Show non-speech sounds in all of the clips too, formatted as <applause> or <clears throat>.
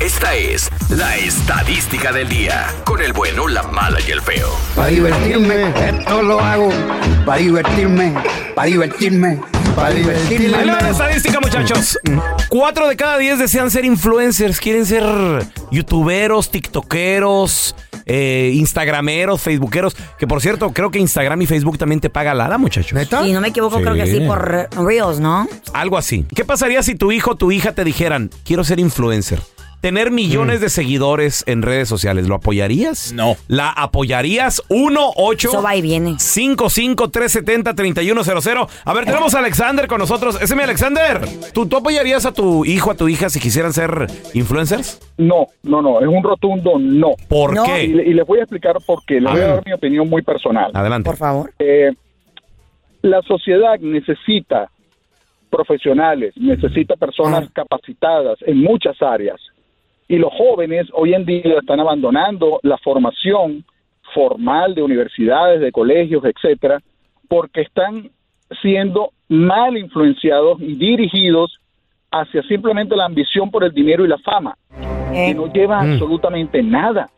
Esta es la estadística del día. Con el bueno, la mala y el feo. Para divertirme, esto lo hago. Para divertirme, para divertirme, para divertirme. Ahí va la estadística, muchachos. Cuatro de cada diez desean ser influencers. Quieren ser youtuberos, tiktokeros, eh, instagrameros, facebookeros. Que por cierto, creo que Instagram y Facebook también te paga lana, muchachos. Si no me equivoco, creo que sí, por Reels, ¿no? Algo así. ¿Qué pasaría si tu hijo o tu hija te dijeran, quiero ser influencer? Tener millones de seguidores en redes sociales, ¿lo apoyarías? No. ¿La apoyarías? 1 8 Eso va y viene. 55 370 3100 A ver, tenemos a Alexander con nosotros. Ese es mi Alexander. ¿Tú, ¿Tú apoyarías a tu hijo, a tu hija si quisieran ser influencers? No, no, no, es un rotundo no. ¿Por No. qué? Y, le- y les voy a explicar por qué. Les A voy a ver. dar mi opinión muy personal. Adelante. Por favor. Eh, la sociedad necesita profesionales, necesita personas capacitadas en muchas áreas. Y los jóvenes hoy en día están abandonando la formación formal de universidades, de colegios, etcétera, porque están siendo mal influenciados y dirigidos hacia simplemente la ambición por el dinero y la fama, Eh, que no lleva absolutamente nada.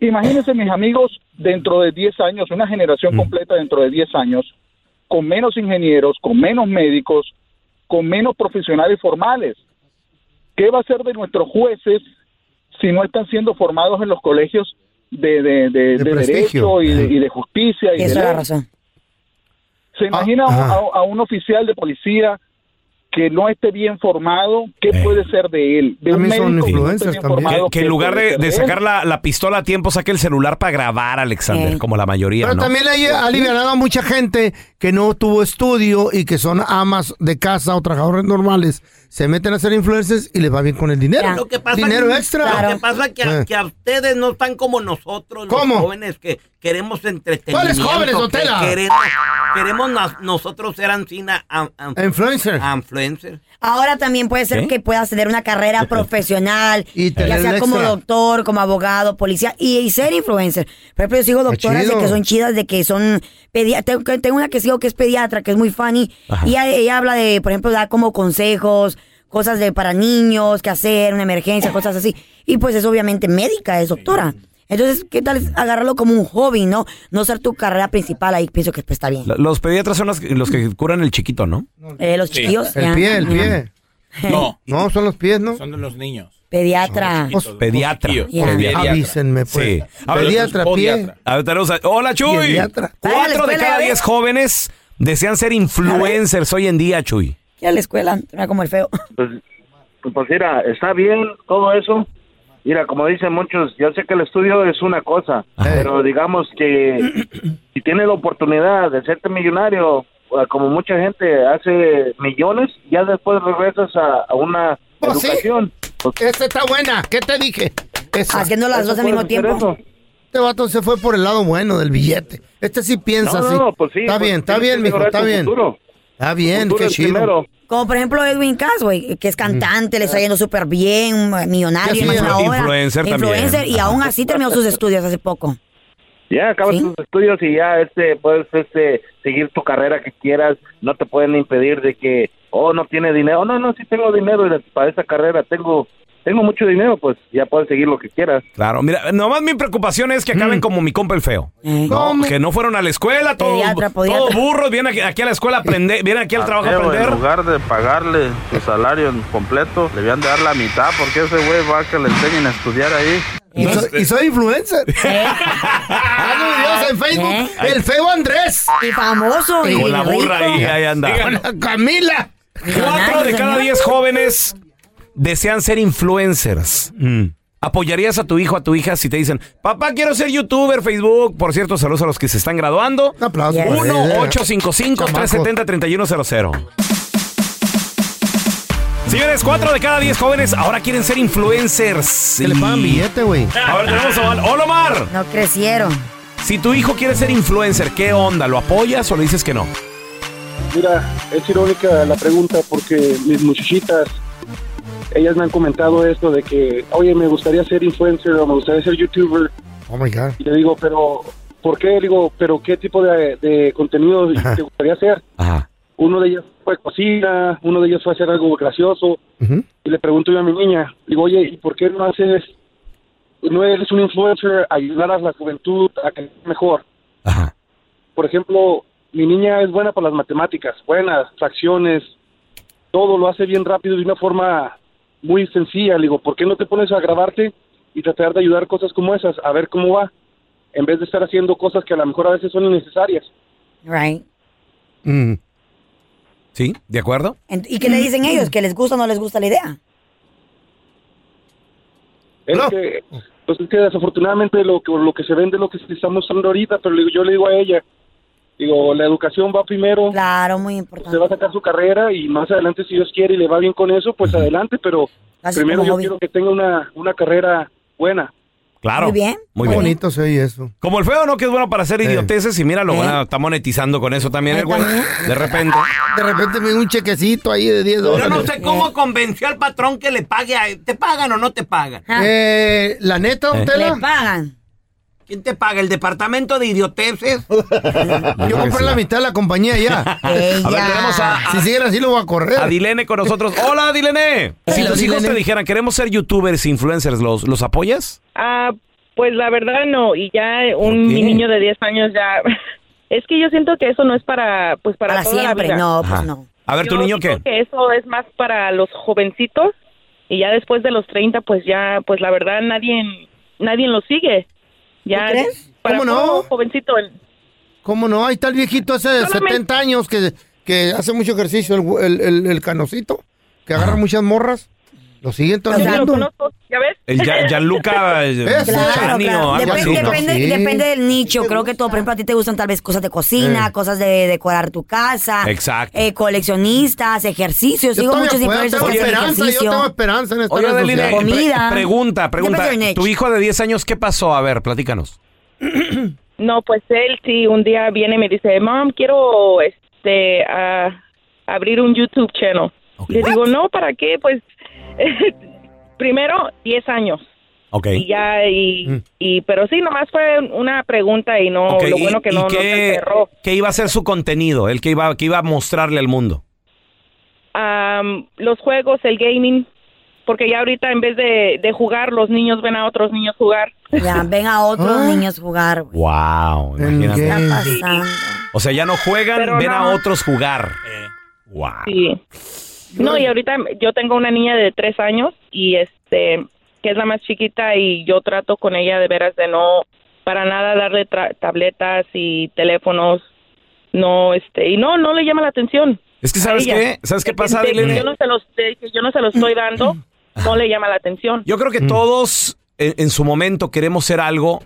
Imagínense, mis amigos, dentro de 10 años, una generación completa dentro de 10 años, con menos ingenieros, con menos médicos, con menos profesionales formales. ¿Qué va a ser de nuestros jueces si no están siendo formados en los colegios de, de, de- de derecho y de, y de justicia? Y Eso es la razón. ¿Se imagina a- ajá. a, a un oficial de policía que no esté bien formado? ¿Qué Eh. puede ser de él? De un También son médico que no formado, Que, que en ¿qué lugar de, sacar la, la pistola a tiempo, saque el celular para grabar, Alexander, Eh. como la mayoría, Pero ¿no? también le ha alivianado a mucha gente que no tuvo estudio y que son amas de casa o trabajadores normales. Se meten a ser influencers y les va bien con el dinero. Ya. Lo que pasa dinero que, extra. Lo que pasa que a, Eh. que a ustedes no están como nosotros, ¿Cómo? los jóvenes que queremos entretenimiento. ¿Cuáles jóvenes, que don Tela? Queremos, queremos nos- nosotros ser ancina a, a- Influencer. Ahora también puede ser ¿Qué? que puedas tener una carrera <laughs> profesional, Y tener ya sea como extra. doctor, como abogado, policía y, y ser influencer. Por ejemplo, yo sigo doctoras de que son chidas, de que son pediatras. Tengo, tengo una que sigo que es pediatra, que es muy funny. Ajá. Y ella, ella habla de, por ejemplo, da como consejos, cosas de para niños, qué hacer, una emergencia, cosas así. Y pues es obviamente médica, es doctora. Entonces, ¿qué tal agarrarlo como un hobby, no? No ser tu carrera principal, ahí pienso que pues, está bien. Los pediatras son los, que- los que curan el chiquito, ¿no? Eh, los chiquillos. El ya. pie, el pie. <laughs> No, No, son los pies, ¿no? son de los niños. Pediatra. Pues, Pediatra. Ya. pediatra. Avísenme, pues. Sí. A ver, Pediatra, pie. A ver, tenemos a- Hola, Chuy. Pediatra. Cuatro de cada ¿eh? diez jóvenes desean ser influencers hoy en día, Chuy. Que a la escuela, mira como el feo. pues, pues mira, está bien todo eso. Mira, como dicen muchos, yo sé que el estudio es una cosa, pero digamos que <clears throat> si tienes la oportunidad de serte millonario, como mucha gente hace millones, ya después regresas a, a una sí. educación. Pues, Esta está buena. ¿Qué te dije? Esa. Haciendo las eso dos al mismo tiempo. eso. Este vato se fue por el lado bueno del billete. Este sí piensa No, así. no, pues sí, está pues bien, está bien, mijo, está bien. Está bien, qué chido. primero. Como por ejemplo Edwin Cass, güey, que es cantante, le está yendo súper bien, millonario, ahora. también. Influencer, y aún así terminó sus estudios hace poco. Ya acabas ¿Sí? tus estudios y ya este puedes este seguir tu carrera que quieras, no te pueden impedir de que oh no tiene dinero, no, no, sí tengo dinero para esa carrera, tengo tengo mucho dinero, pues ya puedes seguir lo que quieras. Claro, mira, nomás mi preocupación es que Mm. acaben como mi compa el feo. Eh, No, que no fueron a la escuela, todos, Pediatra, pediatra. todos burros, vienen aquí, aquí a la escuela a aprender, vienen aquí al trabajo a Mateo, en aprender. lugar de pagarle su salario en completo, le habían de dar la mitad porque ese güey va a que le enseñen a estudiar ahí. Y soy, y soy influencer. <laughs> Hago videos en Facebook. ¿Eh? El feo Andrés. Y famoso. y Con la burra rico. ahí, ahí anda. Con la Camila. Cuatro de cada diez jóvenes desean ser influencers. Mm. ¿Apoyarías a tu hijo, a tu hija si te dicen, papá, quiero ser youtuber, Facebook? Por cierto, saludos a los que se están graduando. Un aplauso. Yes. por él. 1-855-370-3100. Señores, cuatro de cada diez jóvenes ahora quieren ser influencers. Que le pagan billete, güey. A ver, tenemos a Omar. ¡Hola, Omar! No crecieron. Si tu hijo quiere ser influencer, ¿qué onda? ¿Lo apoyas o le dices que no? Mira, es irónica la pregunta porque mis muchachitas, ellas me han comentado esto de que, oye, me gustaría ser influencer o me gustaría ser youtuber. Oh my God. Y le digo, pero, ¿por qué? Le digo, pero ¿qué tipo de, de contenido te gustaría hacer? Ajá. Uno de ellos fue cocina, uno de ellos fue hacer algo gracioso. Ujú. Y le pregunto yo a mi niña, digo, oye, ¿y por qué no haces, no eres un influencer, ayudar a la juventud a que mejor? Ajá. Por ejemplo, mi niña es buena para las matemáticas, buenas, fracciones, todo lo hace bien rápido de una forma muy sencilla. Le digo, ¿por qué no te pones a grabarte y tratar de ayudar cosas como esas, a ver cómo va, en vez de estar haciendo cosas que a lo mejor a veces son innecesarias? Right. Mm. ¿Sí? ¿De acuerdo? ¿Y qué le dicen ellos? ¿Que les gusta o no les gusta la idea? Es No. que, pues es que desafortunadamente lo que, lo que se vende es lo que se está mostrando ahorita, pero yo le digo a ella, digo, la educación va primero, Claro, muy se importante. va a sacar su carrera y más adelante si Dios quiere y le va bien con eso, pues adelante, pero Así primero yo hobby. quiero que tenga una, una carrera buena. Claro. Muy bien. Muy bien. bonito se oye eso. Como el feo, ¿no? Que es bueno para hacer Eh. idioteces y míralo, Eh. bueno, está monetizando con eso también Eh, el güey. De repente. De repente me da un chequecito ahí de 10 Yo dólares. no sé cómo convenció al patrón que le pague a... ¿Te pagan o no te pagan? Eh, la neta, don Eh. Tela, le pagan. ¿Quién te paga? ¿El departamento de idioteces? <laughs> yo compré la mitad de la compañía ya. <laughs> A ver, tenemos a, Si siguen así lo voy a correr. a Dilene con nosotros. Hola, Dilene. Si Hola, tus hijos Dilene. te dijeran, queremos ser youtubers, influencers, ¿los, los apoyas? Ah, pues la verdad no, y ya un mi niño de 10 años ya <laughs> es que yo siento que eso no es para pues para, Para toda la siempre. vida. No, pues Ajá. no. A ver, ¿tu Yo niño digo qué? que eso es más para los jovencitos y ya después de los 30 pues ya pues la verdad nadie nadie lo sigue. Ya ¿Tú crees? para ¿Cómo no? jovencito el- ¿Cómo no? Ahí está el viejito ese de Solamente- 70 años que, que hace mucho ejercicio, el, el, el- el canocito, que agarra muchas morras. Lo siguen ¿ya ves? El Ya- Gianluca <laughs> Eso. Claro, claro. depende, Sí. depende del nicho. Creo que todo, por ejemplo, a ti te gustan tal vez cosas de cocina, Eh. cosas de decorar tu casa. Exacto. eh, coleccionistas, ejercicios. Yo Sigo muchos puedo, influencers tengo que hacen esperanza, yo ejercicio. tengo esperanza en esta Oye, Adeline, pre- Comida. pregunta, pregunta. Tu hijo de 10 años, ¿qué pasó? A ver, platícanos. <clears throat> No, pues él sí un día viene y me dice, "Mom, quiero este abrir un YouTube channel." Le digo, "No, ¿para qué?" Pues <laughs> primero 10 años. Ok. y ya y, Mm. y pero sí nomás fue una pregunta y no lo ¿y- bueno que y no, no se qué, encerró qué iba a ser su contenido? ¿El que iba, que iba a mostrarle al mundo? Am, los juegos el gaming porque ya ahorita en vez de, de jugar los niños ven a otros niños jugar Ya, <laughs> ven a otros Ah. niños jugar. Wow, ¿En imagínate. qué? Está pasando. O sea, ya no juegan, Pero ven a no. otros jugar. Wow. sí no y ahorita yo tengo una niña de tres años y este que es la más chiquita y yo trato con ella de veras de no para nada darle tra- tabletas y teléfonos no este y no no le llama la atención. Es que, ¿sabes qué? ¿Sabes qué pasa, de yo no se los yo no se los estoy dando no le llama la atención. Yo creo que todos en, en su momento queremos ser algo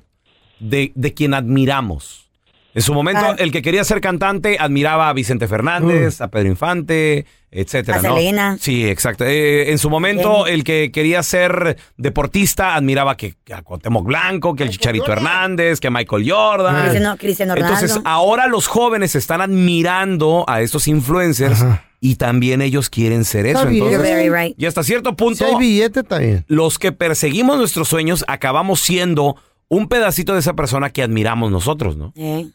de, de quien admiramos. En su momento, Ah. el que quería ser cantante admiraba a Vicente Fernández, a Pedro Infante, etcétera, A ¿no? Selena. Sí, exacto. Eh, en su momento, el que quería ser deportista admiraba que, que a Cuauhtémoc Blanco, que el Chicharito Hernández, que a Michael Jordan. Cristiano, Cristiano Ronaldo. Entonces, ahora los jóvenes están admirando a estos influencers y también ellos quieren ser eso. Entonces, You're very right. y hasta cierto punto, Si hay billete, bien. los que perseguimos nuestros sueños acabamos siendo un pedacito de esa persona que admiramos nosotros, ¿no? Eh,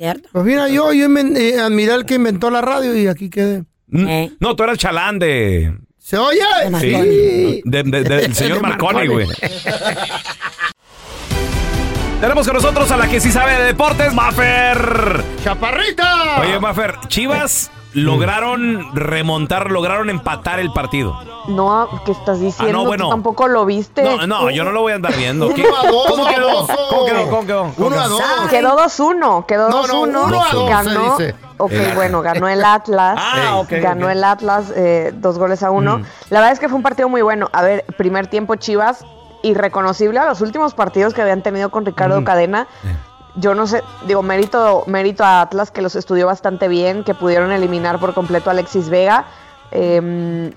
¿Cierto? Pues mira, yo, yo eh, admiré al que inventó la radio y aquí quedé. Mm, Eh. No, tú eras chalán de... ¿Se oye? De Sí, Marconi. de- de- del señor <laughs> De Marconi, Marconi. güey. Tenemos con nosotros a la que sí sabe de deportes, Maffer. ¡Chaparrita! Oye, Maffer, Chivas lograron remontar, lograron empatar el partido. No, ¿qué estás diciendo? Ah, no, bueno. tampoco lo viste. No, no, yo no lo voy a andar viendo. ¿Qué? Uno a dos, ¿Cómo quedó? ¿Cómo quedó? ¿Cómo quedó? Dos. Quedó 2-1, quedó No, no, 2-1. uno a dos, ganó, se dice. ok, El- bueno, ganó el Atlas. Ah, ok, ganó ok. el Atlas eh, dos goles a uno. Mm. La verdad es que fue un partido muy bueno. A ver, primer tiempo Chivas, irreconocible a los últimos partidos que habían tenido con Ricardo Cadena. Yo no sé, digo, mérito, mérito a Atlas que los estudió bastante bien, que pudieron eliminar por completo a Alexis Vega. eh,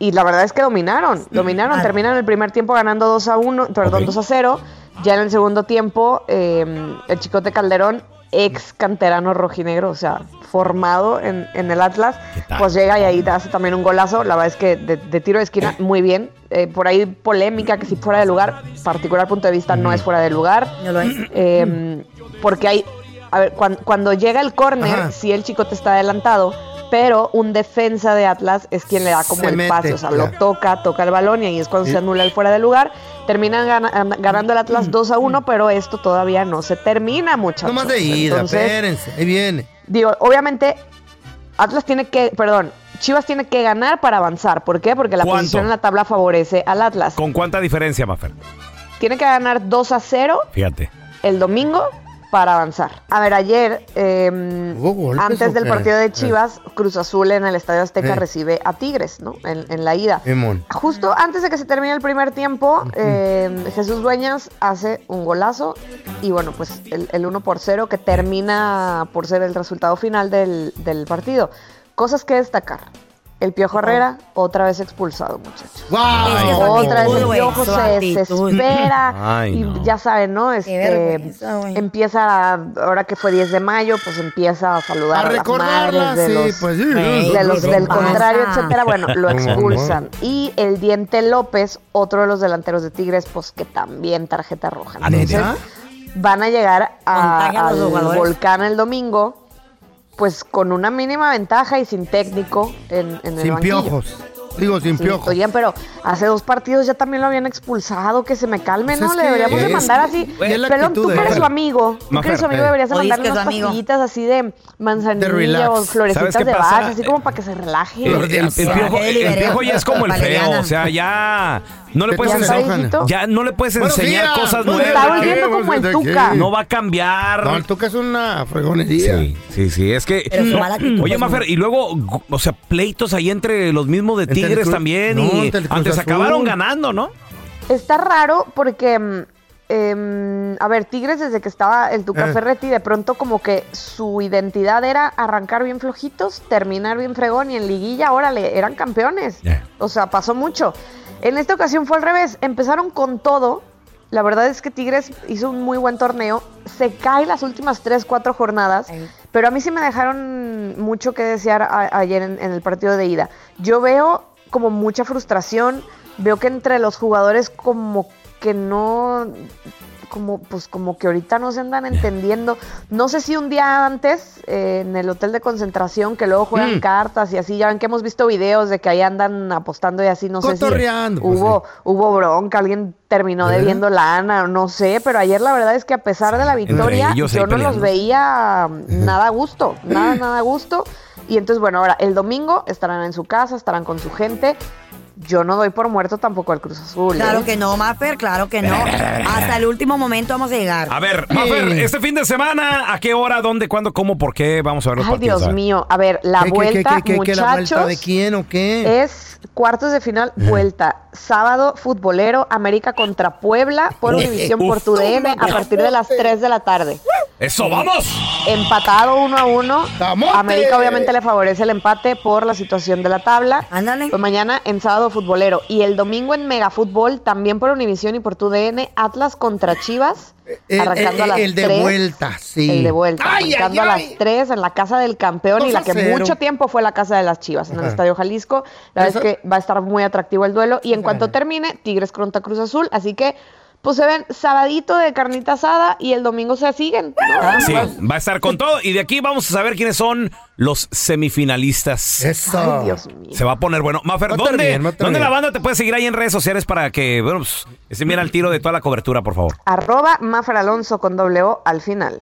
y la verdad es que dominaron, dominaron, Claro. terminan el primer tiempo ganando 2 a 1, perdón, Ok. 2 a 0. Ya en el segundo tiempo, eh, el Chicote Calderón, ex canterano rojinegro, o sea, formado en, en el Atlas, pues llega y ahí hace también un golazo. La verdad es que de, de tiro de esquina, muy bien. Eh, por ahí polémica que si fuera de lugar, particular punto de vista, no es fuera de lugar. No lo es. Eh, porque hay, a ver, cuan- cuando, llega el córner, sí el chicote está adelantado, pero un defensa de Atlas es quien le da como Se el mete, pase, o sea, lo toca, toca el balón y ahí es cuando se anula el fuera de lugar. Terminan gana- ganando el Atlas 2 a 1, pero esto todavía no se termina, muchachos. No más de ida, Entonces, espérense. Ahí viene. Digo, obviamente, Atlas tiene que, perdón, Chivas tiene que ganar para avanzar. ¿Por qué? Porque la ¿Cuánto? posición en la tabla favorece al Atlas. ¿Con cuánta diferencia, Maffer? Tiene que ganar 2 a 0 Fíjate. el domingo para avanzar. A ver, ayer, eh, ¿Hubo golpes antes del partido de Chivas, Cruz Azul en el Estadio Azteca Eh. recibe a Tigres, ¿no? En, en la ida. Justo antes de que se termine el primer tiempo, eh, Jesús Dueñas hace un golazo y bueno, pues el, el 1 por 0 que termina por ser el resultado final del, del partido. Cosas que destacar. El Piojo Herrera, otra vez expulsado, muchachos. ¡Guau! Es que su Otra vez el Piojo se desespera Ay, y no. ya saben, ¿no? Este, empieza, ahora que fue 10 de mayo, pues empieza a saludar A a, las recordarla, madres de sí, los, pues sí. Güey, de los ¿qué del pasa? contrario, etcétera, bueno, lo expulsan. Y el Diente López, otro de los delanteros de Tigres, pues que también tarjeta roja. Entonces, van a llegar a- a al volcán el domingo, pues con una mínima ventaja y sin técnico en, en el Sin banquillo. piojos. Digo, sin Sí, piojos. oigan, pero hace dos partidos ya también lo habían expulsado, que se me calme, Pues ¿no? Le deberíamos de mandar así. Pelón, tú que eres su amigo, tú que eres su amigo, deberías de mandarle unas pastillitas así de manzanilla o ¿Sabes florecitas de? Bach, así como para que se relaje. El, piojo, el piojo ya es como el feo, o sea, ya no le ¿Qué puedes te ¿Ya está enseñar, ya no le puedes enseñar días. cosas nuevas. está como el. Tuca. No va a cambiar. No, el Tuca es una fregonería. Sí, sí, sí, es que... Actitud, <clears throat> Oye, pues, Mafer, y luego, o sea, pleitos ahí entre los mismos de el Tigres también no, y antes Azul. acabaron ganando, ¿no? Está raro porque, mm, em, a ver, Tigres desde que estaba el Tuca Eh. Ferretti, de pronto como que su identidad era arrancar bien flojitos, terminar bien fregón y en liguilla, órale, eran campeones. O sea, pasó mucho. En esta ocasión fue al revés, empezaron con todo. La verdad es que Tigres hizo un muy buen torneo. Se cae las últimas 3, 4 jornadas. Ay. Pero a mí sí me dejaron mucho que desear a- ayer en, en el partido de ida. Yo veo como mucha frustración, veo que entre los jugadores como que no, como pues como que ahorita no se andan entendiendo. No sé si un día antes eh, en el hotel de concentración que luego juegan Mm. cartas y así, ya ven que hemos visto videos de que ahí andan apostando y así, no sé si pues, hubo, hubo bronca, alguien terminó ¿De verdad? debiendo lana, no sé, pero ayer la verdad es que a pesar de la victoria, yo no los veía nada a gusto, nada, nada a gusto. Y entonces, bueno, ahora el domingo estarán en su casa, estarán con su gente. Yo no doy por muerto tampoco al Cruz Azul. Claro ¿eh? que no, Maffer, claro que no. <laughs> Hasta el último momento vamos a llegar. A ver, Mafer, este fin de semana, ¿a qué hora, dónde, cuándo, cómo, por qué? Vamos a ver los Ay, partidos. Dios a ver. mío. A ver, la ¿Qué, qué, vuelta, qué, qué, qué, muchachos, la vuelta de quién o qué? es cuartos de final, vuelta. Sábado, futbolero, América contra Puebla por Univisión por tu DN a partir de las 3 de la tarde. ¡Eso, vamos! Empatado uno a uno. América obviamente le favorece el empate por la situación de la tabla. Ándale. Pues mañana en sábado futbolero. Y el domingo en Megafútbol, también por Univisión y por tu DN, Atlas contra Chivas. El, arrancando a el- las el de 3. vuelta, sí. El de vuelta, Ay, arrancando ay, a las 3 en la casa del campeón y la a que cero. mucho tiempo fue la casa de las Chivas en el. Estadio Jalisco. La verdad es que va a estar muy atractivo el duelo. Y en cuanto termine, Tigres contra Cruz Azul. Así que, pues se ven sabadito de carnita asada y el domingo se siguen. ¿no? Sí, va a estar con todo. Y de aquí vamos a saber quiénes son los semifinalistas. Eso. Ay, Dios mío. Se va a poner bueno. Mafer, ¿dónde, bien, ¿dónde bien. la banda te puede seguir ahí en redes sociales para que, bueno, pues, estén bien al tiro de toda la cobertura, por favor? Arroba Mafer Alonso con doble O al final.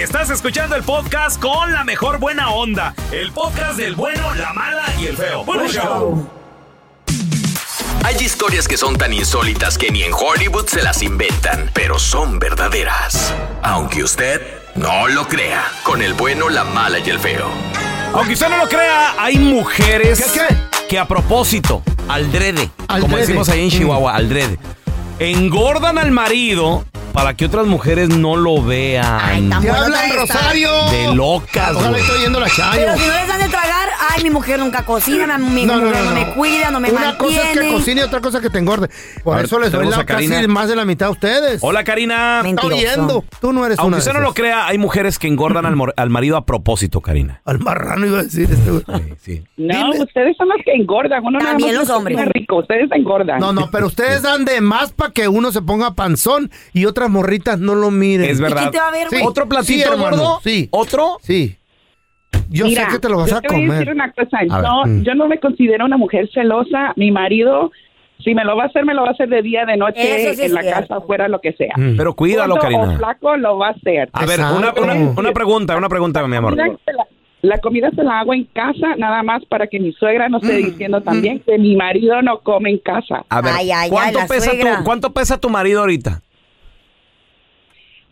Estás escuchando el podcast con la mejor buena onda. El podcast del bueno, la mala y el feo. Bueno, show. Hay historias que son tan insólitas que ni en Hollywood se las inventan, pero son verdaderas. Aunque usted no lo crea, con el bueno, la mala y el feo. Aunque usted no lo crea, hay mujeres que a propósito, al drede, Al como drede. decimos ahí en Chihuahua, al drede, engordan al marido para que otras mujeres no lo vean. tan Te bueno. Rosario. De locas, Ojalá güey. estoy oyendo la chayo. Pero si no les dan de tragar, ay, mi mujer nunca cocina, mi No, mujer no, no, no. me cuida, no me Una cosa es que cocine y otra cosa es que te engorde. Por A ver, eso les doy la casi más de la mitad a ustedes. Hola, Karina. Está Mentiroso. oyendo. Tú no eres Aunque una usted de no lo crea, hay mujeres que engordan al, marido a propósito, Karina. Al marrano iba a decir este güey. Sí, sí. No, ustedes son los que engordan. Uno También los hombres. rico, ustedes engordan. No, no, pero ustedes dan de más para que uno se ponga panzón y otras morritas no lo miren. Es verdad. quién te va a ver, Sí. güey? ¿Otro platito, Sí, hermano, gordo? Sí. ¿Otro? Sí. Yo Mira, sé que te lo vas yo a te voy a comer. decir una cosa. A ver, No, mm. Yo no me considero una mujer celosa. Mi marido, si me lo va a hacer, me lo va a hacer de día, de noche, sí en la cierto. casa, afuera, lo que sea. Mm. Pero cuídalo, Karina. o flaco lo va a hacer. A ver, una, una- una pregunta, una pregunta, mi amor. La comida se la- hago en casa, nada más para que mi suegra no Mm, esté diciendo también que mi marido no come en casa. A ver, Ay, ¿cuánto, pesa tu, ¿cuánto pesa tu marido ahorita?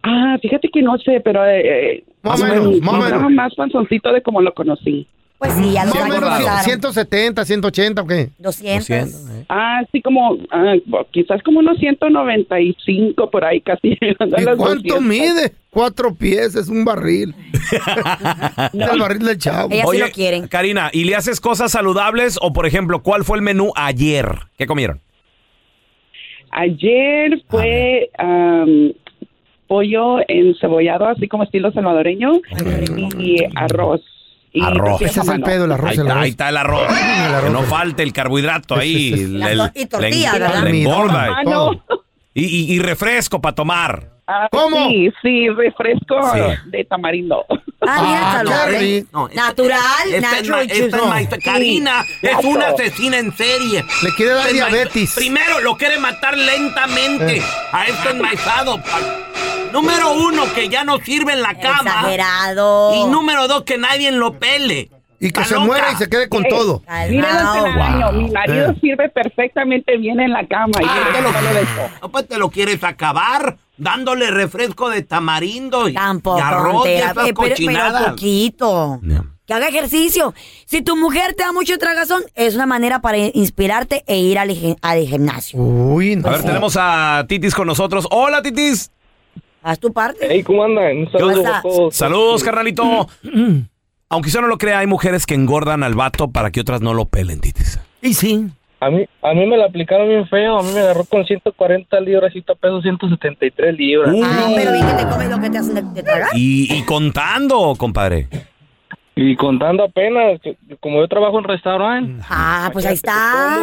Ah, fíjate que no sé, pero eh, Más o menos, más menos. más panzoncito de como lo conocí. Pues sí, ya los Más menos pasaron. 170, 180, ¿o qué? 200. eh. Ah, sí, como, ah, quizás como unos 195 por ahí casi. <laughs> ¿Y cuánto 200. mide? Cuatro pies, es un barril. <laughs> Es el barril del chavo. Ella sí lo quieren. Karina, ¿y le haces cosas saludables o, por ejemplo, cuál fue el menú ayer? ¿Qué comieron? Ayer fue pollo encebollado, así como estilo salvadoreño, y arroz. Y Arroz. Ese es el pedo, el arroz. Ahí, el está, arroz. ahí está el arroz. Que no falte el carbohidrato ahí. <laughs> El- el- y tortilla, le- ¿verdad? le engorda. Ah, no. Y, y- y refresco para tomar. Ah, ¿Cómo? Sí, sí, refresco Sí. de tamarindo. Ah, mira, Ah. No, esta- Natural, esta es natural esta es Karina es una asesina en serie. Le quiere dar Este diabetes. Primero lo quiere matar lentamente Eh. a este enmaizado. Número uno, que ya no sirve en la cama. Exagerado. Y número dos, que nadie lo pele. Y que se loca. muera y se quede con todo. Don Calmao. Telaraño, mi marido Eh. sirve perfectamente bien en la cama. Y Ah, yo te lo, no, pues te lo quieres acabar dándole refresco de tamarindo y, Tampoco. y arroz y esas eh, pero, pero poquito. Que haga ejercicio. Si tu mujer te da mucho tragazón, es una manera para inspirarte e ir al, gi- al gimnasio. Uy, no. A ver, tenemos a Titis con nosotros. Hola, Titis. Haz tu parte. Hey, ¿cómo andan? Un saludo ¿Cómo a todos. Saludos, carnalito. <clears throat> Aunque usted no lo crea, hay mujeres que engordan al vato para que otras no lo pelen, Titis. Y sí. A mí, a mí me la aplicaron bien feo. A mí me agarró con 140 libras y peso 173 libras. Ah, pero vi que te comes lo que te hacen de, de tragar. Y, y contando, compadre. Y contando apenas, que- como yo trabajo en restaurante. Ah, pues ahí está.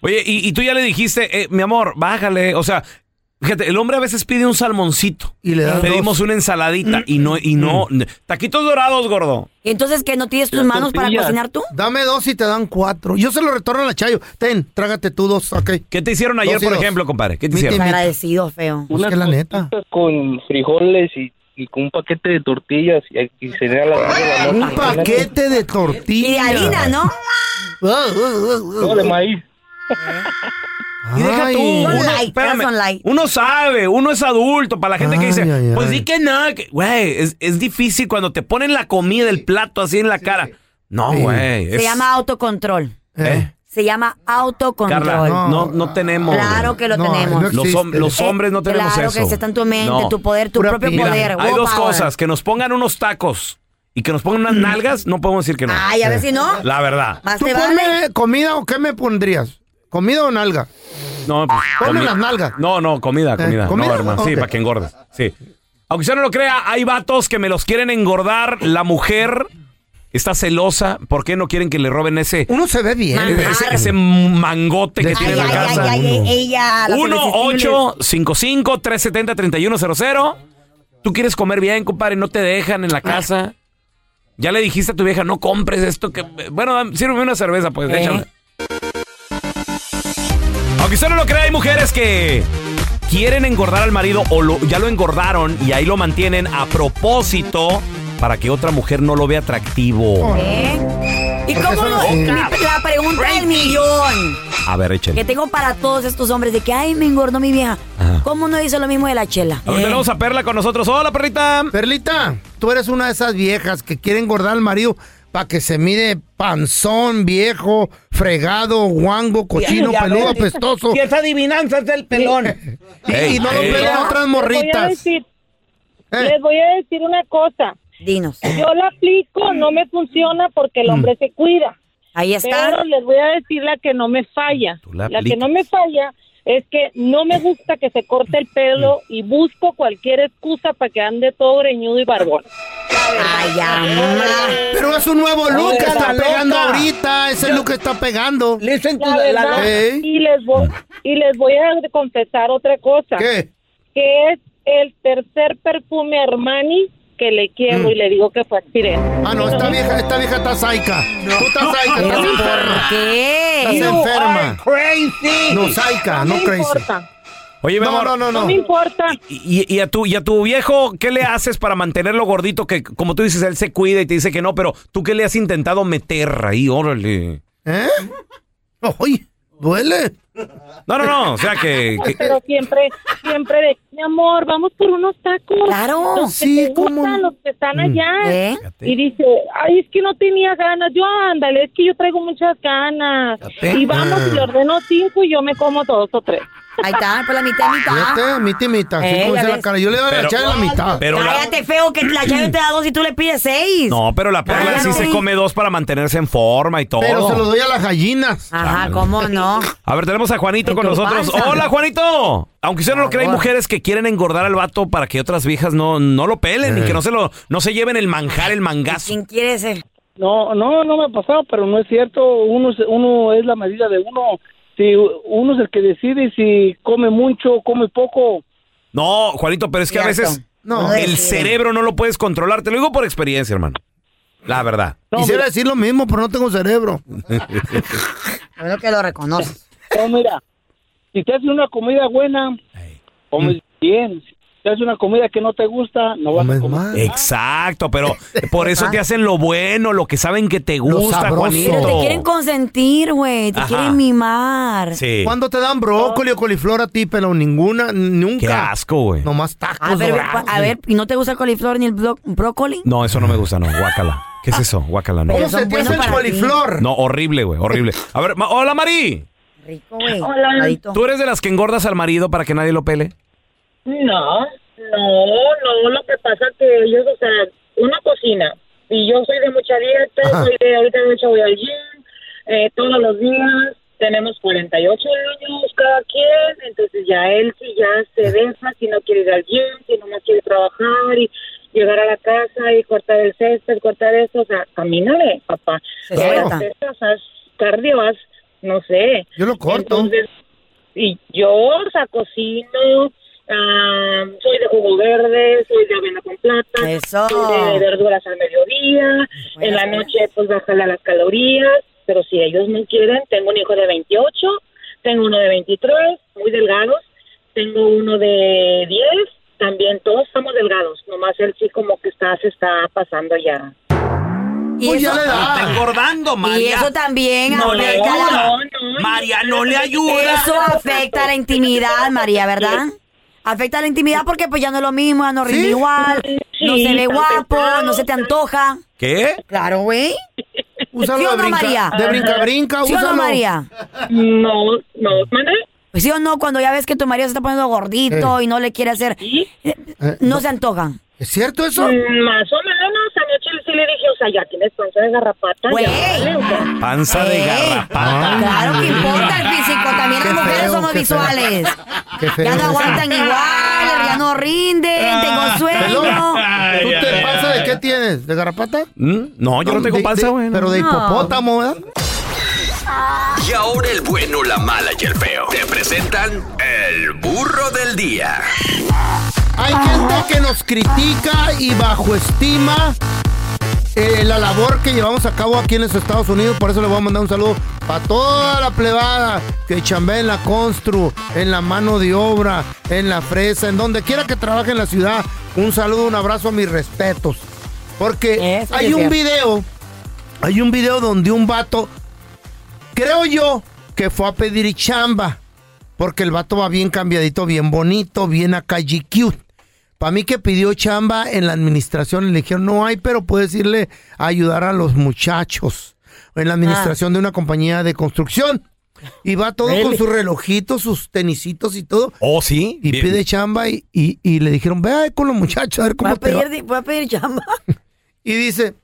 Oye, y, y tú ya le dijiste, eh, mi amor, bájale. O sea, fíjate, el hombre a veces pide un salmoncito. Y le Pedimos una ensaladita y no, y no. Taquitos dorados, gordo. ¿Y entonces que no tienes tus manos para cocinar tú? Dame dos y te dan cuatro. Yo se lo retorno a la Chayo. Ten, trágate tú dos, ok. ¿Qué te hicieron ayer, por dos. ejemplo, compadre? ¿Qué te hicieron? Agradecido, feo. Pues que la neta. Con frijoles y, y con un paquete de tortillas. Y, y sería la, la Un paquete de tortillas. Y de harina, ¿no? <laughs> No, de maíz. Y deja tú. Uno, light, espérame, light. uno sabe, uno es adulto. Para la gente que dice, Ay, pues ay. di que no. que- Güey, es, es difícil cuando te ponen la comida del plato así en la cara. No, güey. Se es- llama autocontrol. ¿Eh? Se llama autocontrol. Carla, no, no tenemos. Claro que lo No, tenemos. no Los, hom- los hombres no tenemos claro eso. que está en tu mente, No. tu poder, tu Pura propio pila. poder. Hay dos power. cosas, que nos pongan unos tacos y que nos pongan unas <clears throat> nalgas, no podemos decir que no. Ay, a ver si no. La verdad. ¿Tú ponme vale. comida o qué me pondrías? ¿Comida o nalga? No, pues, Ponme comi- las nalgas. No, no, comida, comida. Eh, ¿comida? No, hermano. Sí, para que engordes. Sí. Aunque usted no lo crea, hay vatos que me los quieren engordar. La mujer está celosa. ¿Por qué no quieren que le roben ese, Uno se ve bien. Ese, ese mangote que Ay, tiene en Ay, la ay, casa? ay, ay, ella. las 1-855-370-3100. Tú quieres comer bien, compadre, no te dejan en la casa. Ya le dijiste a tu vieja, no compres esto que... Bueno, sírveme una cerveza, pues, Eh. échale. Aunque usted no lo crea, hay mujeres que quieren engordar al marido o lo- ya lo engordaron y ahí lo mantienen a propósito para que otra mujer no lo vea atractivo. ¿Eh? ¿Y cómo así. Mi- la pregunta del millón A ver, échale. que tengo para todos estos hombres de que, ay, me engordó mi vieja. Ajá. ¿Cómo no hizo lo mismo de la chela? A ver, Eh. tenemos a Perla con nosotros. Hola, perrita. Perlita, tú eres una de esas viejas que quieren engordar al marido para que se mire panzón, viejo, fregado, guango, cochino, Ya, peludo, ves, apestoso. Si esa adivinanza es del pelón. Y, y no lo ey. pegan otras Les voy a morritas. decir, Eh. les voy a decir una cosa. Dinos. Yo la aplico, no me funciona porque Mm. el hombre se cuida. Ahí está. Pero les voy a decir la que no me falla. La La que no me falla es que no me gusta que se corte el pelo y busco cualquier excusa para que ande todo greñudo y barbón. Ay, mamá. Pero es un nuevo look que está pegando loca. ahorita. Ese look que está pegando. Listen to La verdad, y les voy y les voy a confesar otra cosa, ¿Qué? que es el tercer perfume Armani que le quiero Mm. y le digo que fue accidente. Ah, no, esta vieja, esta vieja está saica. Tú estás saica, ¿Pero estás enferma. qué? Estás You enferma. Crazy. No, saica, no me crazy. importa, Oye, mi No, amor, no, no, no no. me importa. Y, y a tu, y a tu viejo, ¿qué le haces para mantenerlo gordito? Que como tú dices, él se cuida y te dice que no, pero tú qué le has intentado meter ahí, órale. ¿Eh? <laughs> ¡Uy! ¿Duele? No, no, no, o sea que... que- Pero siempre, siempre de, mi amor, vamos por unos tacos. Claro, los que sí, te cómo gustan, no. los que están Mm. allá. ¿Eh? Y dice, ay, es que no tenía ganas. Yo, ándale, es que yo traigo muchas ganas. Fíjate. Y vamos y le ordeno cinco y yo me como dos o tres. Ahí está, pues la mitad, mitad. Fíjate, mitad y mitad. así Eh, como ya dice la cara. Yo le doy la Pero- chave la mitad. pero la, Cállate, feo, que la chave te da dos y tú le pides seis. no, pero la perla Cállate. sí se come dos para mantenerse en forma y todo. Pero se lo doy a las gallinas. Ajá, ¿cómo no? A ver, tenemos a Juanito con nosotros. panza. Hola, Juanito. Aunque usted no lo crea, hay mujeres que quieren engordar al vato para que otras viejas no, no lo pelen y Eh. que no se lo no se lleven el manjar, el mangazo. ¿Quién quiere ser? No, no, no me ha pasado, pero no es cierto. Uno, uno es la medida de uno. Si uno es el que decide si come mucho o come poco. No, Juanito, pero es que a veces No. el cerebro no lo puedes controlar. Te lo digo por experiencia, hermano. La verdad. No, Quisiera decir lo mismo, pero no tengo cerebro. <laughs> Bueno que lo reconoces. No, mira, si te hacen una comida buena, comes bien. Si te hacen una comida que no te gusta, no vas a comer. más. Exacto, pero <laughs> por eso te hacen lo bueno, lo que saben que te gusta. Juanito. Pero te quieren consentir, güey. Te Ajá. quieren mimar. Sí. ¿Cuándo te dan brócoli o coliflor a ti, pero ninguna, nunca? Qué asco, güey. Nomás tacos A ver, dorados. a ver, ¿y no te gusta el coliflor ni el bro- brócoli? No, eso no me gusta, no. Guácala. ¿Qué es eso? Guácala, no. ¿Cómo se te hace el ti. coliflor? No, horrible, güey, horrible. A ver, ma- hola, Mari. Rico, güey. Hola. ¿Tú eres de las que engordas al marido para que nadie lo pele? No, no, no, lo que pasa que ellos, o sea, una cocina, y yo soy de mucha dieta, Ajá. soy de, ahorita de hecho voy al gym, eh, todos los días, tenemos 48 años cada quien, entonces ya él sí ya se deja, si no quiere ir al gym, si no más quiere trabajar y llegar a la casa y cortar el césped, cortar esto, o sea, camínale, papá. Haz pesas, haz cardio, haz, no sé. Yo lo corto. Entonces, y yo, o sea, cocino, ah, soy de jugo verde, soy de avena con plata, Eso. soy de verduras al mediodía, en la noche pues bajarle a las calorías, pero si ellos no quieren, tengo un hijo de 28, tengo uno de 23, muy delgados, tengo uno de 10, también todos estamos delgados, nomás él sí como que está, se está pasando ya. Y Pues ya eso- le da. Está engordando, María. Y eso también No, afecta no, la- no, no. María, no le ayuda. Eso afecta la intimidad, María, ¿verdad? Afecta la intimidad porque pues ya no es lo mismo, ya no rinde igual, no se ve guapo, pesado. no se te antoja. ¿Qué? Claro, güey. Úsalo ¿Sí o de no, brinca- María? de brinca-brinca, ¿Sí o no. María? No, no, ¿mande? Pues sí o no, cuando ya ves que tu marido se está poniendo gordito y no le quiere hacer, eh, no se antoja. ¿Es cierto eso? Mm, Más o le dije, o sea, ya tienes panza de garrapata. Güey. ya vale. Panza de Eh, garrapata. Claro que importa el físico, también Qué las mujeres feo, somos qué feo. visuales. Qué feo. Ya no aguantan igual, ya no rinden, tengo sueño. ¿Tú te panza de qué tienes? ¿De garrapata? ¿Mm? No, yo no tengo de- panza, güey. Pero de hipopótamo, ¿verdad? Y ahora el bueno, la mala y el feo. Te presentan el burro del día. Hay gente que nos critica y bajo estima eh, la labor que llevamos a cabo aquí en los Estados Unidos. Por eso le voy a mandar un saludo para toda la plebada que chambea en la constru, en la mano de obra, en la fresa, en donde quiera que trabaje en la ciudad. Un saludo, un abrazo, mis respetos. Porque Eso hay un video, hay un video donde un vato, creo yo, que fue a pedir chamba. Porque el vato va bien cambiadito, bien bonito, bien acá cute. Para mí que pidió chamba en la administración, le dijeron, no hay, pero puedes irle a ayudar a los muchachos. En la administración de una compañía de construcción. Y va todo con Really? sus relojitos, sus tenisitos y todo. Oh, sí. Y Bien. pide chamba y, y- y le dijeron, ve ahí con los muchachos a ver cómo a te va". pedir, voy a pedir chamba. <laughs> Y dice,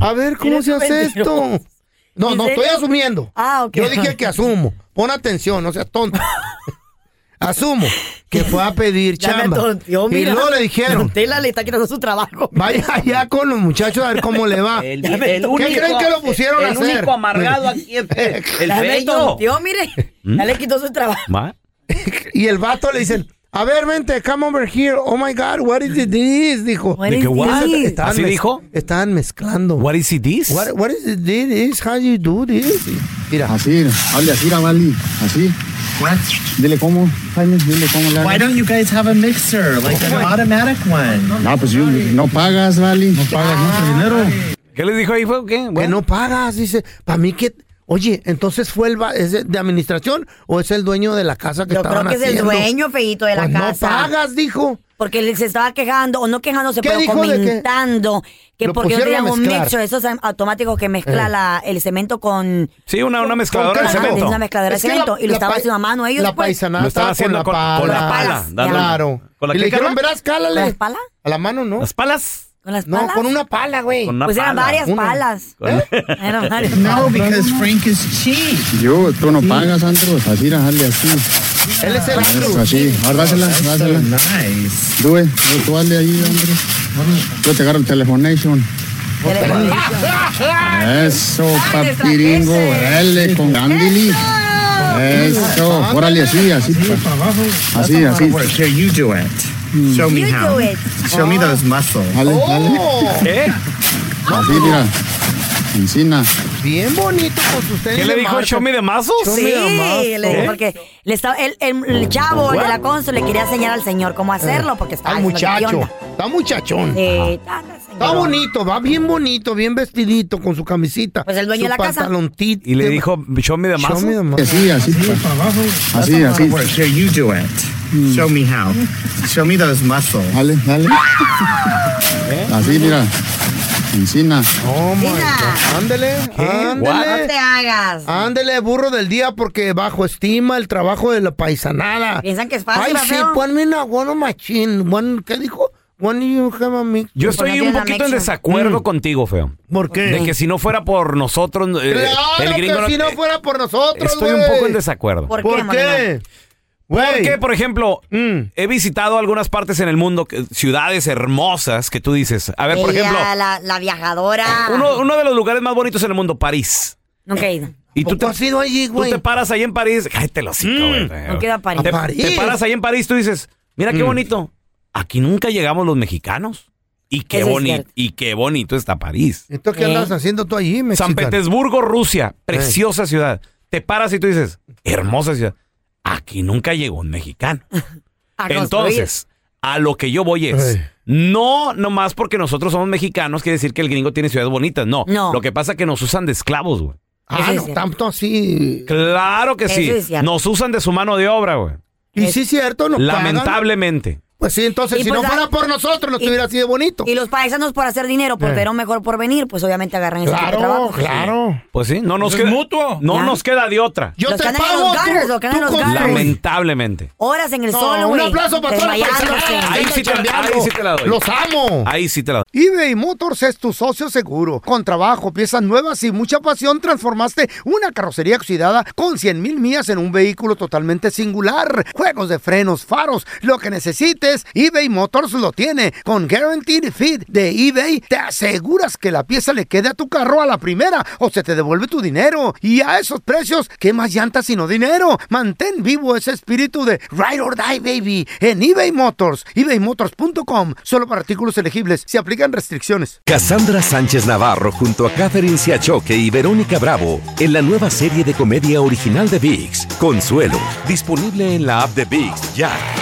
a ver, ¿cómo se hace esto? No, ¿En no, serio? estoy asumiendo. Ah, ok. Yo dije que asumo. Pon atención, no seas tonto. <laughs> Asumo que fue a pedir <laughs> chamba. y luego le dijeron, Tela le está quitando su trabajo. vaya allá con los muchachos a ver cómo le va. <laughs> El, el tonteó. único, ¿Qué creen que lo pusieron a el hacer? único amargado <laughs> aquí es el Ya bello. mire. Ya le quitó su trabajo. ¿Va? Y el vato le dicen, a ver, vente, come over here. Oh my God, what is this? Dijo. What ¿De is this? Estaban ¿Así mez- dijo? Estaban mezclando. What is it this? What, what is it this? How you do this? Mira. Así, hable así, Vali, así. Dile cómo, Jaime, dile cómo le Why hagas. don't you guys have a mixer, like an automatic one? No, pues yo- no pagas, Vali. No pagas mucho dinero. ¿Qué le dijo ahí? Fue? ¿Qué? Que Bueno. no pagas, dice. Para mí que... Oye, entonces fue el... va- ¿Es de, administración o es el dueño de la casa que Yo creo estaban que es el dueño, feito, de la Pues casa. no pagas, dijo. Porque él se estaba quejando, o no quejándose, ¿Qué pero dijo de qué? comentando que Lo porque no pusieron a tenían un mixer, esos automáticos que mezcla Eh. la, el cemento con... Sí, una, una mezcladora de cemento. una mezcladora Es de cemento. la- y lo la estaban pa- haciendo a mano ellos. La pues. paisanada Lo estaba estaba haciendo con- con la con pala. la pala. Claro. ¿Con la y le dijeron, verás, cálale. ¿Con las palas? A la mano, ¿no? ¿Las palas? ¿Con las No, con una pala, güey. Con una Pues eran pala. varias Una. palas. Con- <laughs> Eran varias No, palas. because Frank is cheap. Yo, tú no pagas, Andros. Así, así. Él es el Andrew. así. Ahora dásela, dásela. nice. Tú, eh, ahí, Andros. Yo te agarro el telefonation. Eso, papiringo. Dale, con Gandili. Eso. Órale, así, así. Así, así. Work. Here, you do it. Show me You how. do it. Show me those muscles. Dale, dale. ¿Qué? Así, mira. Encina. Bien bonito con sus tenis ¿Qué le dijo? ¿Show me the muscles? Show Sí, le dijo porque le estaba, el, el- el chavo de la consul le quería enseñar al señor cómo hacerlo porque estaba qué muchacho. Está muchachón. Eh, Está bonito, va bien bonito, bien vestidito con su camisita. Pues el dueño su de la casa. Y le dijo, show me the Show me the muscles. muscle. Así, así. Así, así. Work. Here, you do it. Show me how. Show me those muscles. Dale, dale. Así, mira. Encina. Oh my. God. Ándele, No ándele. te hagas. Ándele, burro del día, porque bajo estima el trabajo de la paisanada. Piensan que es fácil, Ay, ¿va, sí, feo? ponme una guano machín. One- ¿Qué dijo? When you have a mix- Yo estoy un poquito en desacuerdo contigo, feo. ¿Por qué? De que si no fuera por nosotros, eh, Claro el gringo que no- si no fuera por nosotros, Estoy un poco en desacuerdo. ¿Por qué, ¿Por qué? Porque, por ejemplo, Mm. he visitado algunas partes en el mundo, que- ciudades hermosas que tú dices. A ver, por Ella, ejemplo, la, la viajadora. uno, uno de los lugares más bonitos en el mundo, París. Nunca he ido. Y tú te, has ido allí, tú te paras ahí en París. Cállate los hocico, güey. No queda París. Te, ¿A París? te paras ahí en París, tú dices, mira qué Mm. bonito. Aquí nunca llegamos los mexicanos. Y qué Eso es bonito, cierto. y qué bonito está París. ¿Esto qué andas haciendo tú allí, San mexicano? Petersburgo, Rusia, preciosa ciudad. Te paras y tú dices, hermosa ciudad. Aquí nunca llegó un mexicano. <laughs> A Entonces, a lo que yo voy es, no nomás porque nosotros somos mexicanos quiere decir que el gringo tiene ciudades bonitas. No. No. Lo que pasa es que nos usan de esclavos, güey. Ah, no, tanto así. Claro que Eso sí. Nos usan de su mano de obra, güey. Y sí es cierto, nos pagan. Pues sí, entonces, Y si pues no la- fuera por nosotros, no estuviera así de bonito. Y los paisanos por hacer dinero, por Eh. ver mejor porvenir, pues obviamente agarran ese tipo de trabajo. Pues sí, no nos es queda. mutuo. No Ya. nos queda de otra. Yo Los te pago, los gunners, tú- los tú los. Lamentablemente. Horas en el No, sol, un aplauso para desmayándose. paisana. Ahí sí, te, ahí sí te la doy. Los amo. Ahí sí te la doy. eBay Motors es tu socio seguro. Con trabajo, piezas nuevas y mucha pasión, transformaste una carrocería oxidada con 100 mil millas en un vehículo totalmente singular. Juegos de frenos, faros, lo que necesites, eBay Motors lo tiene. Con Guaranteed Fit de eBay, te aseguras que la pieza le quede a tu carro a la primera o se te devuelve tu dinero. Y a esos precios, ¿qué más llantas sino dinero? Mantén vivo ese espíritu de Ride or Die, baby, en eBay Motors. ebaymotors.com. Solo para artículos elegibles. Se aplican restricciones. Cassandra Sánchez Navarro junto a Catherine Siachoque y Verónica Bravo en la nueva serie de comedia original de VIX, Consuelo, disponible en la app de VIX ya.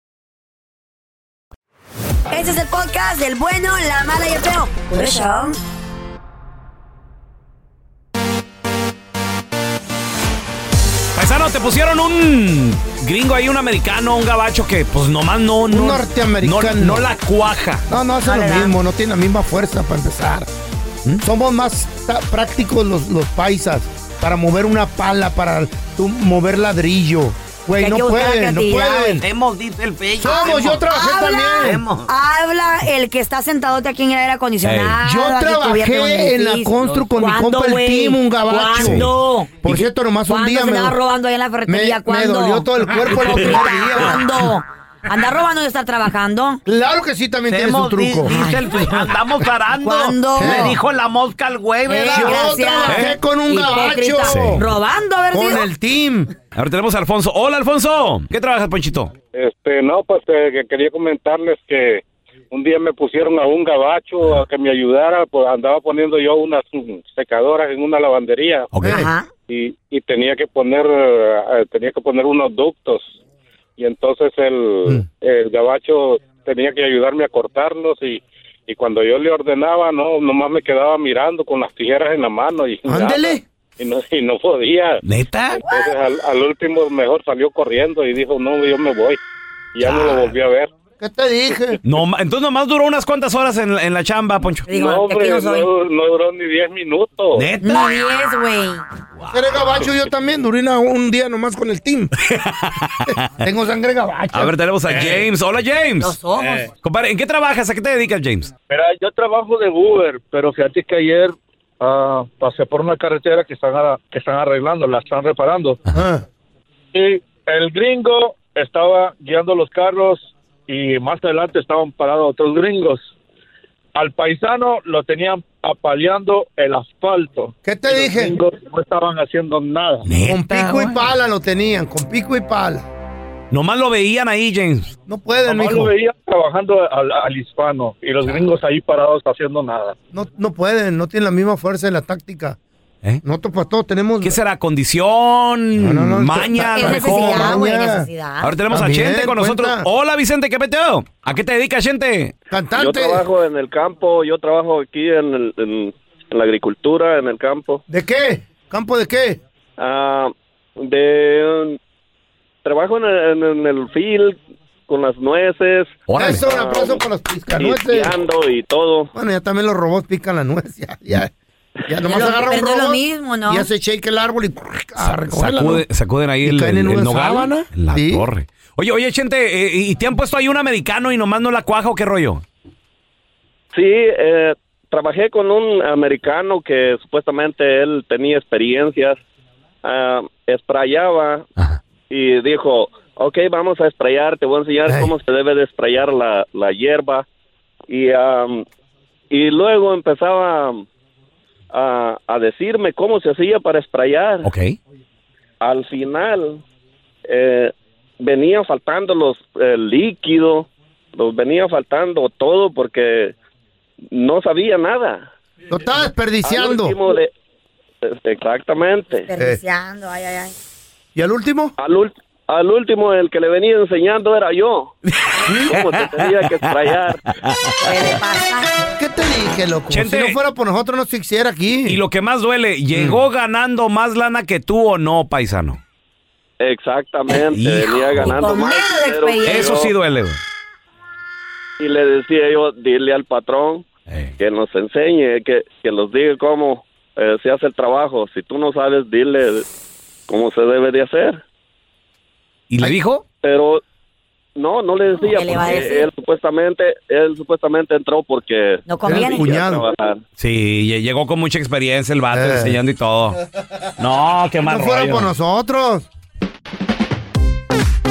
Este es el podcast del bueno, la mala y el feo. Por eso. Paisano, te pusieron un gringo ahí, un americano, un gabacho que pues nomás no... no Un norteamericano. No, no la cuaja. No, no hace lo mismo, no tiene la misma fuerza para empezar. ¿Mm? Somos más ta- prácticos los, los paisas para mover una pala, para tú mover ladrillo. Güey, Hay no que buscar pueden, no creatividad, pueden. Hemos, dice el feo. Somos, yo trabajé Habla, también. habla el que está sentadote aquí en el aire acondicionado. Yo trabajé en la constru con mi ¿Cuándo, compa el güey? Tim, un gabacho. ¿Cuándo? Por cierto, nomás un ¿Cuándo día se me, andaba robando ahí en la ferretería? me- dolió todo el cuerpo <laughs> el primer día. ¿Cuándo? ¿Anda robando y está trabajando? Claro que sí, también tienes Hemos, un truco. di- dice el feo, andamos parando. ¿Cuándo? Le dijo la mosca al güey, Eh, ¿verdad? Yo trabajé con un gabacho. Sí. Robando, a ver Con el team. Ahora tenemos a Alfonso. Hola, Alfonso. ¿Qué trabajas, Ponchito? Este, no, pues eh, que quería comentarles que un día me pusieron a un gabacho a que me ayudara, pues andaba poniendo yo unas secadoras en una lavandería Ajá. y, y tenía que poner eh, tenía que poner unos ductos y entonces el, el gabacho tenía que ayudarme a cortarlos y y cuando yo le ordenaba no nomás me quedaba mirando con las tijeras en la mano y Ándele. y no, y no podía. ¿Neta? Entonces al, al último mejor salió corriendo y dijo, no, yo me voy. Y ya no lo volví a ver. ¿Qué te dije? No, ma- entonces nomás duró unas cuantas horas en, la- en la chamba, Poncho. no, hombre, no, no duró ni 10 minutos. ¿Neta? No diez, güey. Eres gabacho, yo también. Duré una- un día nomás con el team. <laughs> Tengo sangre gabacha. A ver, tenemos a James. Hola, James. Somos. Eh. Compadre, ¿en qué trabajas? ¿A qué te dedicas, James? Mira, yo trabajo de Uber, pero fíjate que ayer ah, pasé por una carretera que están, ara- que están arreglando, la están reparando. Y el gringo estaba guiando los carros y más adelante estaban parados otros gringos. Al paisano lo tenían apaleando el asfalto. ¿Qué te dije? Los gringos no estaban haciendo nada. Con pico y pala lo tenían, con pico y pala. Nomás lo veían ahí, James. No pueden, Nomás mijo. lo veía trabajando al, al hispano y los gringos ahí parados haciendo nada. No, no pueden, no tienen la misma fuerza en la táctica. Nosotros para todo tenemos... ¿Qué será? ¿Condición? No, no, no, ¿Maña? es a lo mejor? necesidad, güey, necesidad. Ahora tenemos a Chente con nosotros. Hola, Vicente, ¿qué peteo? ¿A qué te dedicas, Chente? Yo trabajo en el campo, yo trabajo aquí en, el- en- en la agricultura, en el campo. ¿De qué? ¿Campo de qué? Ah, de trabajo en el, en el field con las nueces. Eso, un aplauso para los y piscanueces. espiando y todo. Bueno, ya también los robots pican la nuez. <laughs> Ya, ya, ya nomás agarra un lo mismo, ¿no? y hace shake el árbol y a recogerla, Sacude- sacuden ahí Y el, caen en el- el una nogal. sábana. La Sí. torre. Oye, oye, Chente, eh, ¿y te han puesto ahí un americano y nomás no la cuaja o qué rollo? Sí, eh, trabajé con un americano que supuestamente él tenía experiencias, ah, sprayaba y dijo, ok, vamos a sprayar, te voy a enseñar cómo se debe de sprayar la, la hierba. Y, am, y luego empezaba a, a decirme cómo se hacía para sprayar. Ok. Al final eh, venía faltando los el líquido, los venía faltando todo porque no sabía nada. Lo está Al desperdiciando. último de- exactamente. Desperdiciando, ay, ay, ay. ¿Y al último? Al, ul- al último el que le venía enseñando era yo. <laughs> ¿Cómo se tenía que sprayar? ¿Qué te dije, loco? Chente. Si no fuera por nosotros no se hiciera aquí. Y lo que más duele, ¿llegó Mm. ganando más lana que tú o no, paisano? Exactamente, Hijo. venía ganando más dinero Eso sí duele, güey. Y le decía yo, dile al patrón que nos enseñe, que, que nos diga cómo eh, se hace el trabajo. Si tú no sabes, dile cómo se debe de hacer. ¿Y le dijo? Pero no, no le decía ¿Qué le va a porque decir? él supuestamente, él supuestamente entró porque No conviene. trabajar. Sí, lle- llegó con mucha experiencia el vato Eh. enseñando y todo. <laughs> No, qué mal no fuera rollo. por nosotros.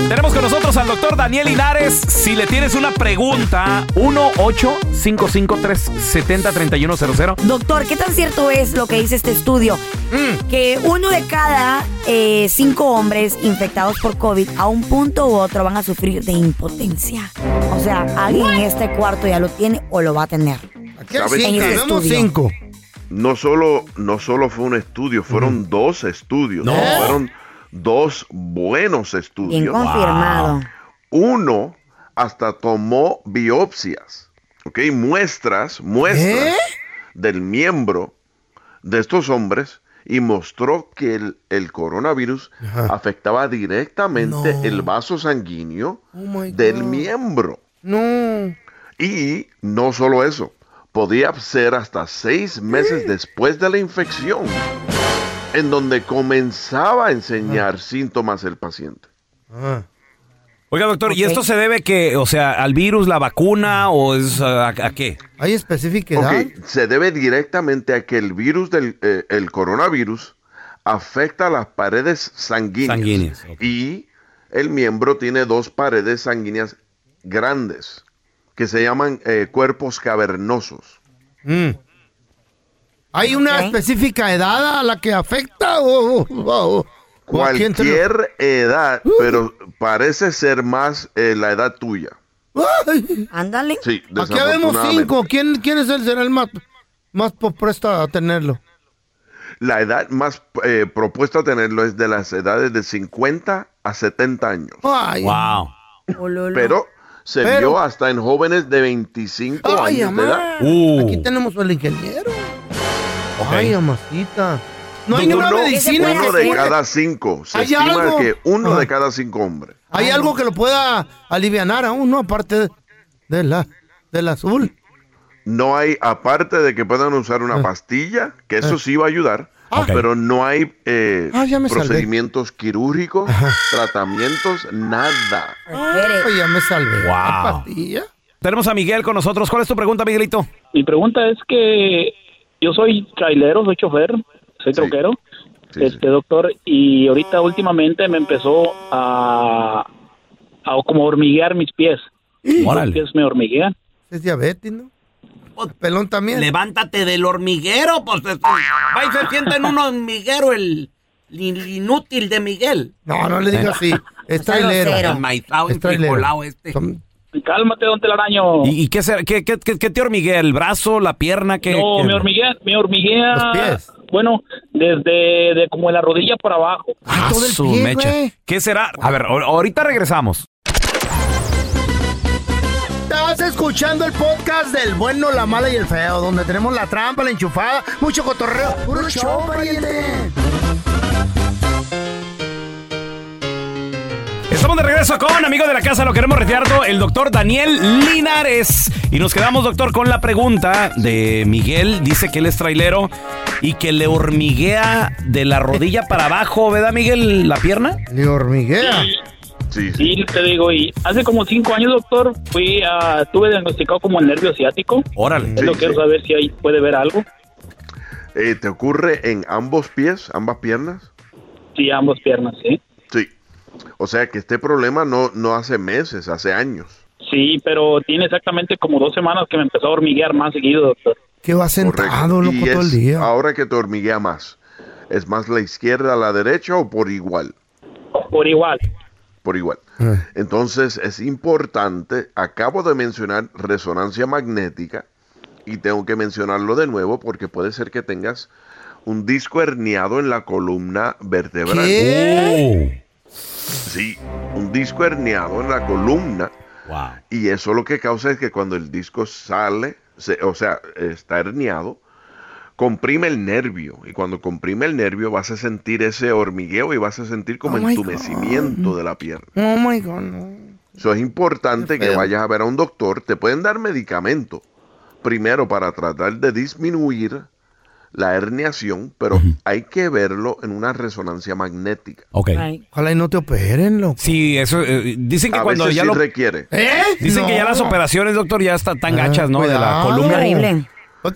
Tenemos con nosotros al doctor Daniel Linares. Si le tienes una pregunta, 1-855-370-3100. Doctor, ¿qué tan cierto es lo que dice este estudio? Que uno de cada eh, cinco hombres infectados por COVID a un punto u otro van a sufrir de impotencia. O sea, alguien en este cuarto ya lo tiene o lo va a tener. ¿Sabes En qué? ese estudio. No solo, no solo fue un estudio, fueron dos estudios. No. Fueron dos buenos estudios. Bien confirmado. Uno hasta tomó biopsias, ¿ok? Muestras, muestras ¿Eh? del miembro de estos hombres y mostró que el, el coronavirus afectaba directamente el vaso sanguíneo Oh del miembro. No. Y no solo eso, podía ser hasta seis meses después de la infección, en donde comenzaba a enseñar síntomas el paciente. Oiga, doctor, ¿y esto se debe que, o sea, al virus, la vacuna o es a, a qué? ¿Hay especificidad? Ok, se debe directamente a que el virus del eh, el coronavirus afecta las paredes sanguíneas. Sanguíneas, Y el miembro tiene dos paredes sanguíneas grandes que se llaman eh, cuerpos cavernosos. Mm. ¿Hay una específica edad a la que afecta o, Cualquier edad, pero parece ser más eh, la edad tuya. Ándale. Sí, Aquí vemos cinco. ¿Quién, quién es el será el más, más propuesto a tenerlo? La edad más eh, propuesta a tenerlo es de las edades de 50 a 70 años. Ay. Wow. Pero se Pero- vio hasta en jóvenes de 25 Ay, años de edad. amá. Aquí tenemos al ingeniero. Ay, amasita. No hay uno, una medicina uno de cure. cada cinco. Se ¿Hay estima algo? que uno Ajá. de cada cinco hombres. ¿Hay algo que lo pueda alivianar a uno aparte de, de la, del azul? No hay, aparte de que puedan usar una pastilla, que eso sí va a ayudar, Ah. pero no hay eh, Ah, salvé. procedimientos quirúrgicos, tratamientos, nada. Ay, ya me salvé. Wow. Tenemos a Miguel con nosotros. ¿Cuál es tu pregunta, Miguelito? Mi pregunta es que yo soy trailero, soy chofer, soy troquero, este doctor, y ahorita últimamente me empezó a, a como hormiguear mis pies. Los pies me hormiguean. Es diabetes, ¿no? Pelón también. Levántate del hormiguero, pues este, va y se sienta en un hormiguero el, el inútil de Miguel. No, no le digas así. Es trailero. Es trailero. este. Son Cálmate, don Telaraño. ¿Y, y qué, será- qué, qué, qué- qué te hormiguea? ¿El brazo, la pierna? ¿Qué, no, qué- me hormiguea, me hormiguea. Los pies. Bueno, desde de como en la rodilla para abajo. Ah, su mecha. ¿Qué será? A ver, ahor- ahorita regresamos. Estás escuchando el podcast del bueno, la mala y el feo, donde tenemos la trampa, la enchufada, mucho cotorreo. ¡Puro show, pariente! Estamos de regreso con amigo de la casa, lo queremos retirar el doctor Daniel Linares. Y nos quedamos, doctor, con la pregunta de Miguel. Dice que él es trailero y que le hormiguea de la rodilla para abajo, ¿verdad, Miguel? ¿La pierna? Le hormiguea. Sí, Sí, te digo, y hace como cinco años, doctor, fui a, estuve diagnosticado como el nervio ciático. Órale. Es lo Sí, quiero sí. saber si ahí puede ver algo. Eh, ¿Te ocurre en ambos pies, ambas piernas? Sí, ambas piernas, sí. O sea que este problema no, no hace meses, hace años. Sí, pero tiene exactamente como dos semanas que me empezó a hormiguear más seguido, doctor. Que va sentado, loco, Y todo el día. ahora que te hormiguea más. ¿Es más la izquierda a la derecha o por igual? Por igual. Por igual. Entonces es importante, acabo de mencionar resonancia magnética y tengo que mencionarlo de nuevo porque puede ser que tengas un disco herniado en la columna vertebral. ¿Qué? Sí, un disco herniado en la columna. Y eso lo que causa es que cuando el disco sale, se- o sea, está herniado, comprime el nervio. Y cuando comprime el nervio vas a sentir ese hormigueo y vas a sentir como Oh entumecimiento de la pierna. Oh my God, no. Eso es importante que vayas a ver a un doctor. Te pueden dar medicamento. Primero para tratar de disminuir la herniación, pero hay que verlo en una resonancia magnética. Ok. Ojalá y no te operen, loco. Sí, eso. eh, dicen que A cuando veces ya sí lo. requiere. ¿Eh? Dicen que ya las operaciones, doctor, ya están tan gachas, ¿no? De la columna. Horrible.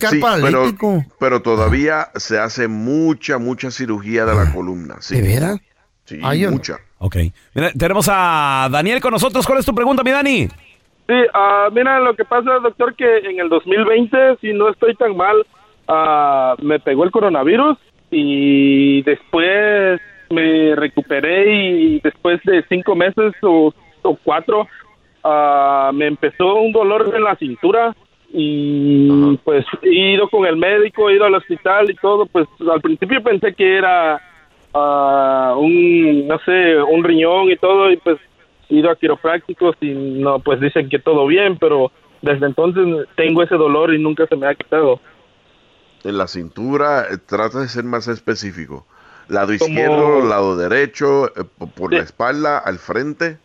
Sí, pero, pero todavía se hace mucha, mucha cirugía de la columna. Sí. ¿De veras? Sí, Ay, yo no. mucha. Ok. Mira, tenemos a Daniel con nosotros. ¿Cuál es tu pregunta, mi Dani? Sí, ah, mira, lo que pasa, doctor, que en el 2020, si no estoy tan mal, ah, me pegó el coronavirus y después me recuperé y después de cinco meses o, o cuatro, ah, me empezó un dolor en la cintura y pues he ido con el médico, he ido al hospital y todo, pues al principio pensé que era ah, un, no sé, un riñón y todo y pues he ido a quiroprácticos y no, pues dicen que todo bien, pero desde entonces tengo ese dolor y nunca se me ha quitado. En la cintura, eh, trata de ser más específico. Lado Como- izquierdo, lado derecho, eh, po- por la espalda, al frente.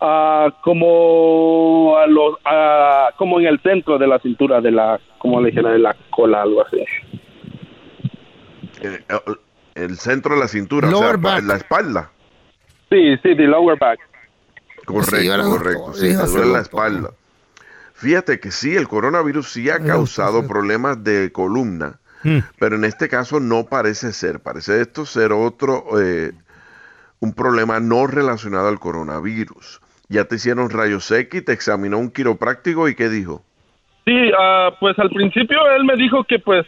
Ah, como a los, ah, como en el centro de la cintura, de la, como le dijera, de la cola, algo así. Eh, el centro de la cintura, o Lower sea, back. en la espalda. Sí, sí, de lower back. Correcto, Sí, ¿verdad, correcto. Sí, Sí, la espalda. Fíjate que sí, el coronavirus sí ha causado problemas de columna, pero en este caso no parece ser. Parece esto ser otro, eh, un problema no relacionado al coronavirus. Ya te hicieron rayos X, te examinó un quiropráctico y ¿qué dijo? Sí, ah, pues al principio él me dijo que pues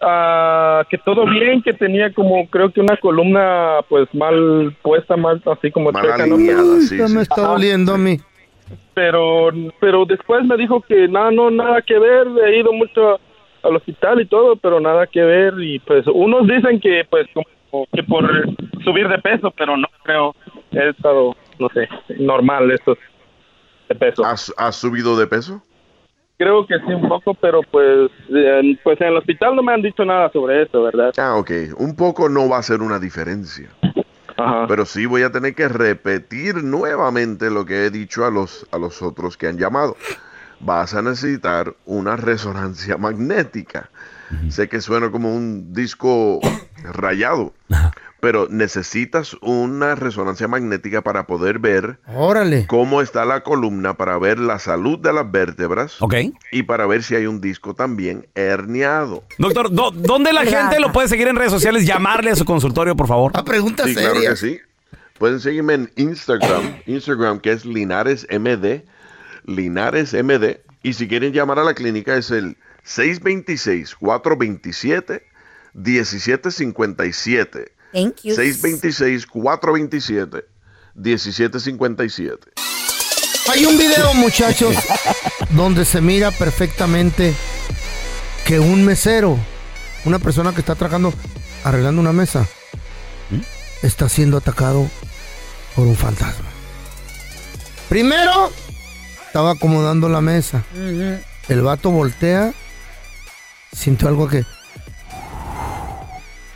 ah, que todo bien, que tenía como creo que una columna pues mal puesta, mal así como Mal chueca, ¿no? alineada, sí, Ya sí. me está doliendo a mí. Pero pero después me dijo que nada no nada que ver he ido mucho al hospital y todo pero nada que ver y pues unos dicen que pues como que por subir de peso pero no creo he estado no sé normal esto de peso ¿Has, has subido de peso? creo que sí un poco pero pues en, pues en el hospital no me han dicho nada sobre eso verdad Ah, ok. Un poco no va a ser una diferencia. Pero sí voy a tener que repetir nuevamente lo que he dicho a los, a los otros que han llamado. Vas a necesitar una resonancia magnética. Sé que suena como un disco rayado, pero necesitas una resonancia magnética para poder ver Órale. cómo está la columna, para ver la salud de las vértebras y para ver si hay un disco también herniado. Doctor, ¿dó- ¿dónde la gente lo puede seguir en redes sociales? Llamarle a su consultorio, por favor. A preguntas Sí, claro que sí. Pueden seguirme en Instagram, Instagram que es Linares MD, Linares MD. Y si quieren llamar a la clínica es el 626-427-1757. Thank 626-427-1757. Hay un video, muchachos, <laughs> donde se mira perfectamente que un mesero, una persona que está trabajando, arreglando una mesa, está siendo atacado por un fantasma. Primero, estaba acomodando la mesa. El vato voltea, sintió algo que...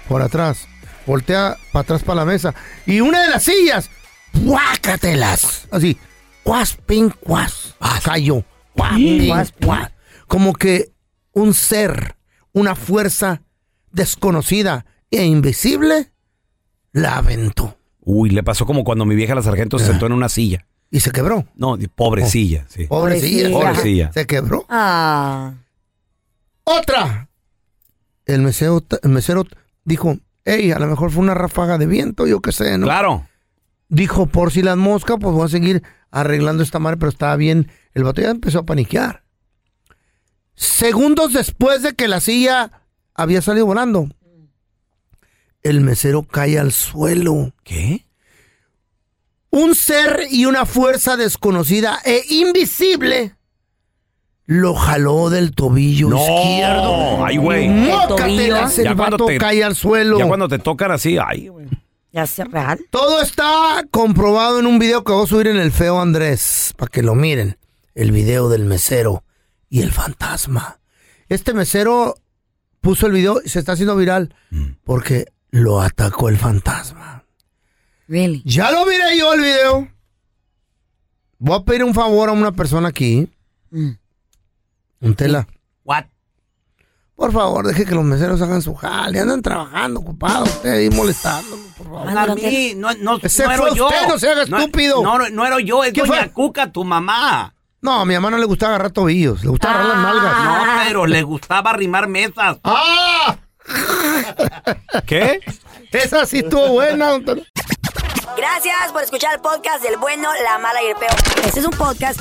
Por atrás. Voltea para atrás para la mesa. Y una de las sillas, ¡guácatelas! Así, cuas, pin, cuas. Cayó. Cuas, pin, cuas. Como que un ser, una fuerza desconocida e invisible, la aventó. Uy, le pasó como cuando mi vieja la sargento se sentó en una silla. ¿Y se quebró? No, pobrecilla, sí. Pobrecilla. Pobrecilla. Se quebró. Ah. ¡Otra! El mesero, el mesero dijo, hey, a lo mejor fue una ráfaga de viento, yo qué sé, ¿no? Claro. Dijo, por si las moscas, pues voy a seguir arreglando esta madre, pero estaba bien. El vato ya empezó a paniquear. Segundos después de que la silla había salido volando, el mesero cae al suelo. ¿Qué? Un ser y una fuerza desconocida e invisible lo jaló del tobillo No. izquierdo. Ay, güey. Mócatelas, Ya El cuando vato te- cae al suelo. Ya cuando te tocan así, ay, güey. ¿Ya es real? Todo está comprobado en un video que voy a subir en el feo Andrés, para que lo miren. El video del mesero y el fantasma. Este mesero puso el video y se está haciendo viral porque lo atacó el fantasma. Really? Ya lo miré yo el video. Voy a pedir un favor a una persona aquí. Un tela. What? Por favor, deje que los meseros hagan su jale. Andan trabajando, ocupados. Usted ahí molestándolo, por favor. A mí, no, no, Ese no era fue yo. usted, no se haga No- estúpido. No, no, no era yo, es ¿Qué doña fue? Cuca, tu mamá. No, a mi mamá no le gusta agarrar tobillos. Le gusta agarrar las nalgas. No, pero le gustaba arrimar mesas. ¡Ah! <laughs> ¿Qué? Esa sí estuvo buena. don Tela. Gracias por escuchar el podcast del bueno, la mala y el peor. Este es un podcast